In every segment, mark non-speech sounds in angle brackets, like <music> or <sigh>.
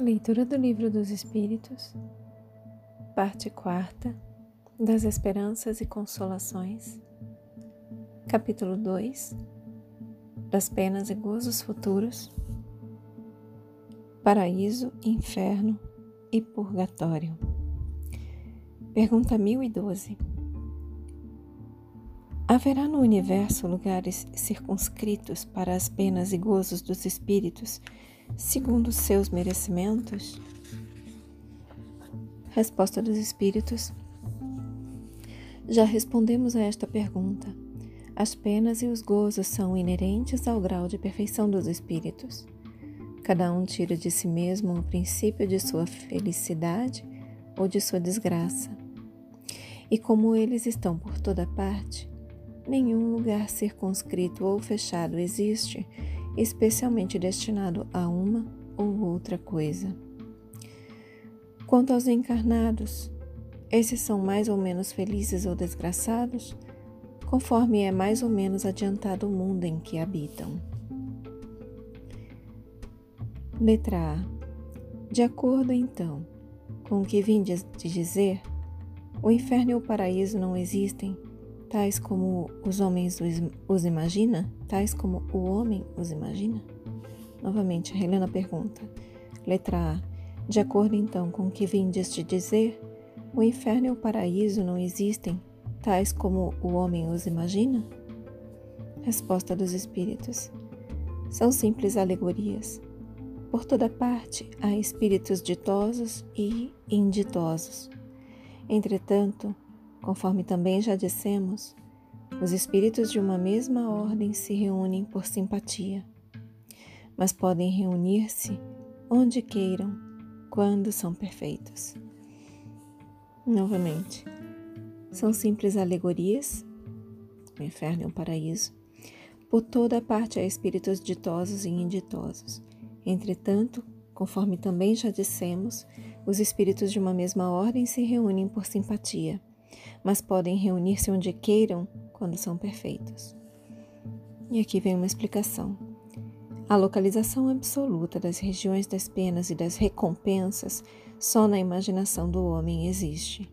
Leitura do Livro dos Espíritos, parte quarta, das Esperanças e Consolações, capítulo 2, das Penas e Gozos Futuros, Paraíso, Inferno e Purgatório. Pergunta 1012. Haverá no universo lugares circunscritos para as penas e gozos dos espíritos, segundo seus merecimentos? Resposta dos espíritos. Já respondemos a esta pergunta. As penas e os gozos são inerentes ao grau de perfeição dos espíritos. Cada um tira de si mesmo o princípio de sua felicidade ou de sua desgraça. E como eles estão por toda parte, nenhum lugar circunscrito ou fechado existe, especialmente destinado a uma ou outra coisa. Quanto aos encarnados, esses são mais ou menos felizes ou desgraçados, conforme é mais ou menos adiantado o mundo em que habitam. Letra A. De acordo, então, com o que vim de dizer, o inferno e o paraíso não existem tais como os homens os imagina? Tais como o homem os imagina? Novamente, relendo a pergunta. Letra A. De acordo então com o que vindes de dizer, o inferno e o paraíso não existem, tais como o homem os imagina? Resposta dos Espíritos. São simples alegorias. Por toda parte há espíritos ditosos e inditosos. Entretanto, Conforme também já dissemos, os espíritos de uma mesma ordem se reúnem por simpatia, mas podem reunir-se onde queiram, quando são perfeitos. Novamente, são simples alegorias, o inferno e o paraíso. Por toda parte há espíritos ditosos e inditosos. Entretanto, conforme também já dissemos, os espíritos de uma mesma ordem se reúnem por simpatia mas podem reunir-se onde queiram quando são perfeitos. E aqui vem uma explicação. A localização absoluta das regiões das penas e das recompensas só na imaginação do homem existe.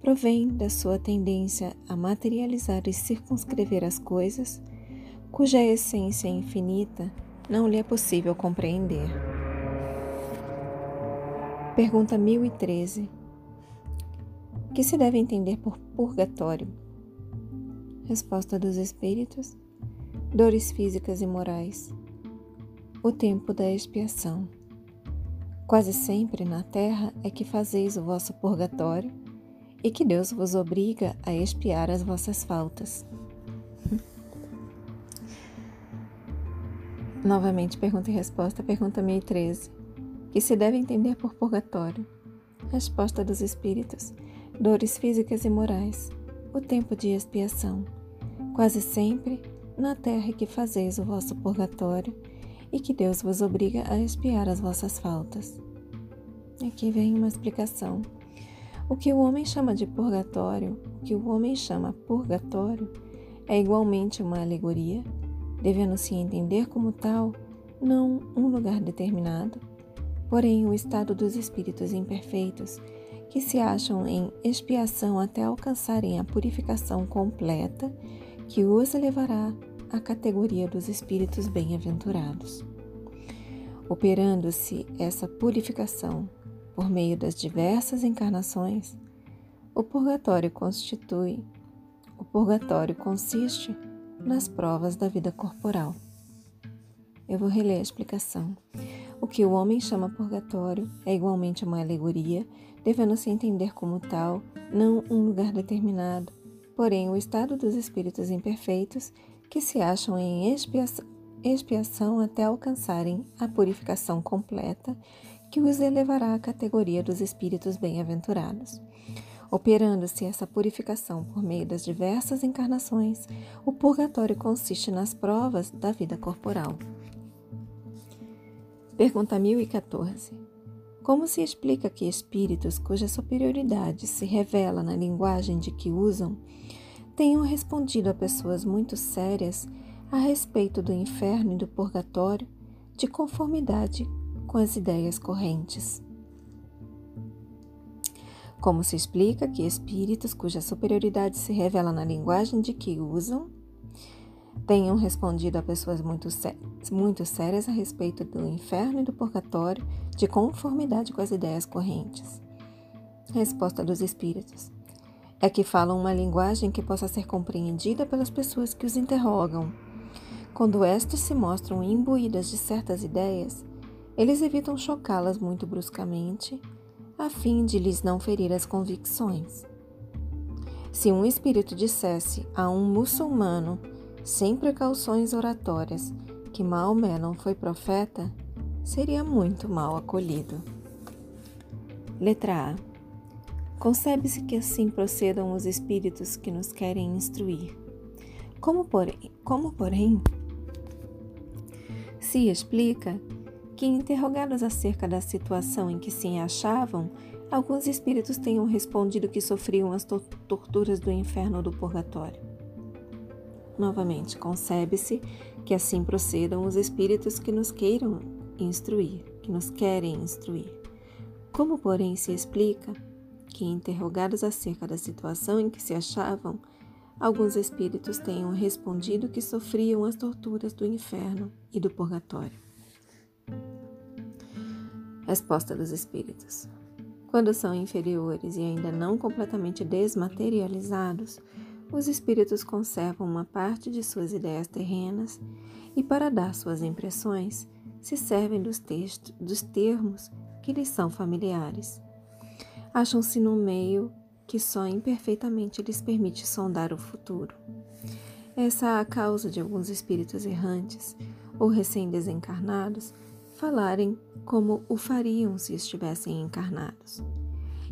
Provém da sua tendência a materializar e circunscrever as coisas, cuja essência infinita não lhe é possível compreender. Pergunta 1013 que se deve entender por purgatório? Resposta dos espíritos: dores físicas e morais. O tempo da expiação. Quase sempre na terra é que fazeis o vosso purgatório e que Deus vos obriga a expiar as vossas faltas. <laughs> Novamente, pergunta e resposta, pergunta 1013. Que se deve entender por purgatório? Resposta dos Espíritos: dores físicas e morais, o tempo de expiação, quase sempre na terra que fazeis o vosso purgatório e que Deus vos obriga a expiar as vossas faltas. Aqui vem uma explicação. O que o homem chama de purgatório, o que o homem chama purgatório, é igualmente uma alegoria, devendo se entender como tal, não um lugar determinado, porém o estado dos espíritos imperfeitos que se acham em expiação até alcançarem a purificação completa, que os levará à categoria dos espíritos bem-aventurados. Operando-se essa purificação por meio das diversas encarnações, o purgatório constitui, o purgatório consiste nas provas da vida corporal. Eu vou reler a explicação. O que o homem chama purgatório é igualmente uma alegoria devendo-se entender como tal, não um lugar determinado, porém o estado dos espíritos imperfeitos que se acham em expiação, expiação até alcançarem a purificação completa, que os elevará à categoria dos espíritos bem-aventurados. Operando-se essa purificação por meio das diversas encarnações, o purgatório consiste nas provas da vida corporal. Pergunta 1014. Como se explica que espíritos cuja superioridade se revela na linguagem de que usam tenham respondido a pessoas muito sérias a respeito do inferno e do purgatório de conformidade com as ideias correntes. Como se explica que espíritos cuja superioridade se revela na linguagem de que usam tenham respondido a pessoas muito, muito sérias a respeito do inferno e do purgatório de conformidade com as ideias correntes? Resposta dos espíritos é que falam uma linguagem que possa ser compreendida pelas pessoas que os interrogam. Quando estas se mostram imbuídas de certas ideias, eles evitam chocá-las muito bruscamente, a fim de lhes não ferir as convicções. Se um espírito dissesse a um muçulmano, sem precauções oratórias, que Maomé não foi profeta, seria muito mal acolhido. Letra A. Concebe-se que assim procedam os espíritos que nos querem instruir. Como porém, como porém se explica que, interrogados acerca da situação em que se achavam, alguns espíritos tenham respondido que sofriam as torturas do inferno ou do purgatório. Novamente, concebe-se que assim procedam os espíritos que nos queiram instruir, que nos querem instruir. Como, porém, se explica que, interrogados acerca da situação em que se achavam, alguns espíritos tenham respondido que sofriam as torturas do inferno e do purgatório. Resposta dos espíritos: Quando são inferiores e ainda não completamente desmaterializados, os espíritos conservam uma parte de suas ideias terrenas e, para dar suas impressões, se servem dos, textos, dos termos que lhes são familiares acham-se no meio que só imperfeitamente lhes permite sondar o futuro. Essa é a causa de alguns espíritos errantes ou recém-desencarnados falarem como o fariam se estivessem encarnados.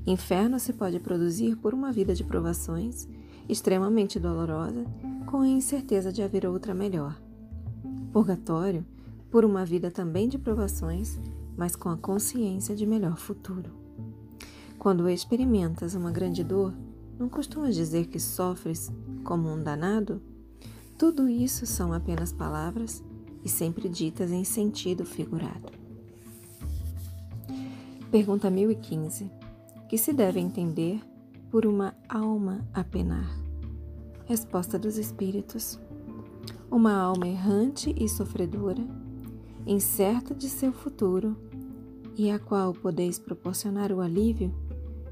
Inferno se pode produzir por uma vida de provações, extremamente dolorosa, com a incerteza de haver outra melhor. Purgatório, por uma vida também de provações, mas com a consciência de melhor futuro. Quando experimentas uma grande dor, não costumas dizer que sofres como um danado? Tudo isso são apenas palavras e sempre ditas em sentido figurado. Pergunta 1015. Que se deve entender por uma alma a penar? Resposta dos Espíritos. Uma alma errante e sofredora, incerta de seu futuro, e a qual podeis proporcionar o alívio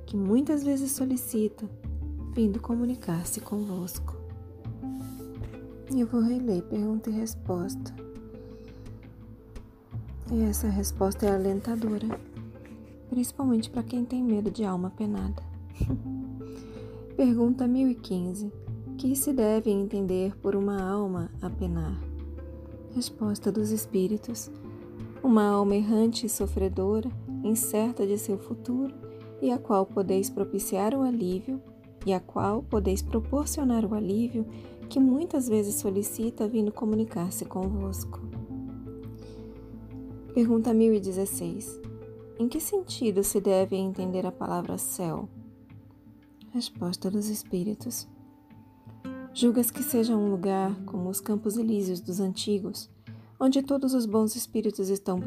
que muitas vezes solicita, vindo comunicar-se convosco. Eu vou reler pergunta e resposta. E essa resposta é alentadora, principalmente para quem tem medo de alma penada. <laughs> pergunta 1015. Que se deve entender por uma alma a penar? Resposta dos Espíritos. Uma alma errante e sofredora, incerta de seu futuro, e a qual podeis propiciar o alívio, e a qual podeis proporcionar o alívio que muitas vezes solicita vindo comunicar-se convosco. Pergunta 1016. Em que sentido se deve entender a palavra céu? Resposta dos Espíritos. Julgas que seja um lugar como os campos elíseos dos antigos, onde todos os bons espíritos estão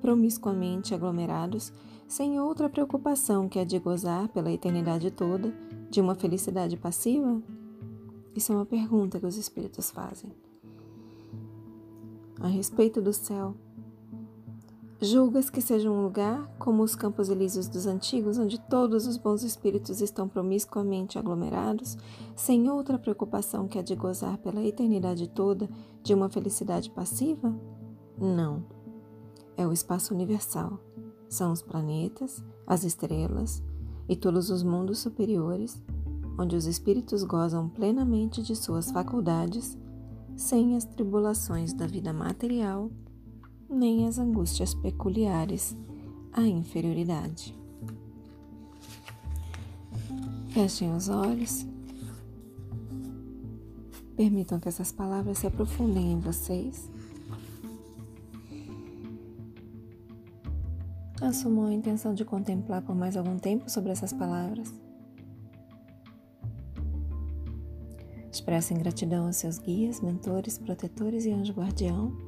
promiscuamente aglomerados sem outra preocupação que a de gozar pela eternidade toda de uma felicidade passiva? Isso é uma pergunta que os espíritos fazem. A respeito do céu, julgas que seja um lugar como os campos elíseos dos antigos, onde todos os bons espíritos estão promiscuamente aglomerados, sem outra preocupação que a de gozar pela eternidade toda de uma felicidade passiva? Não. É o espaço universal são os planetas, as estrelas e todos os mundos superiores, onde os espíritos gozam plenamente de suas faculdades, sem as tribulações da vida material, nem as angústias peculiares à inferioridade. Fechem os olhos. Permitam que essas palavras se aprofundem em vocês Assumam a intenção de contemplar por mais algum tempo sobre essas palavras. Expressem gratidão aos seus guias, mentores, protetores e anjo guardião.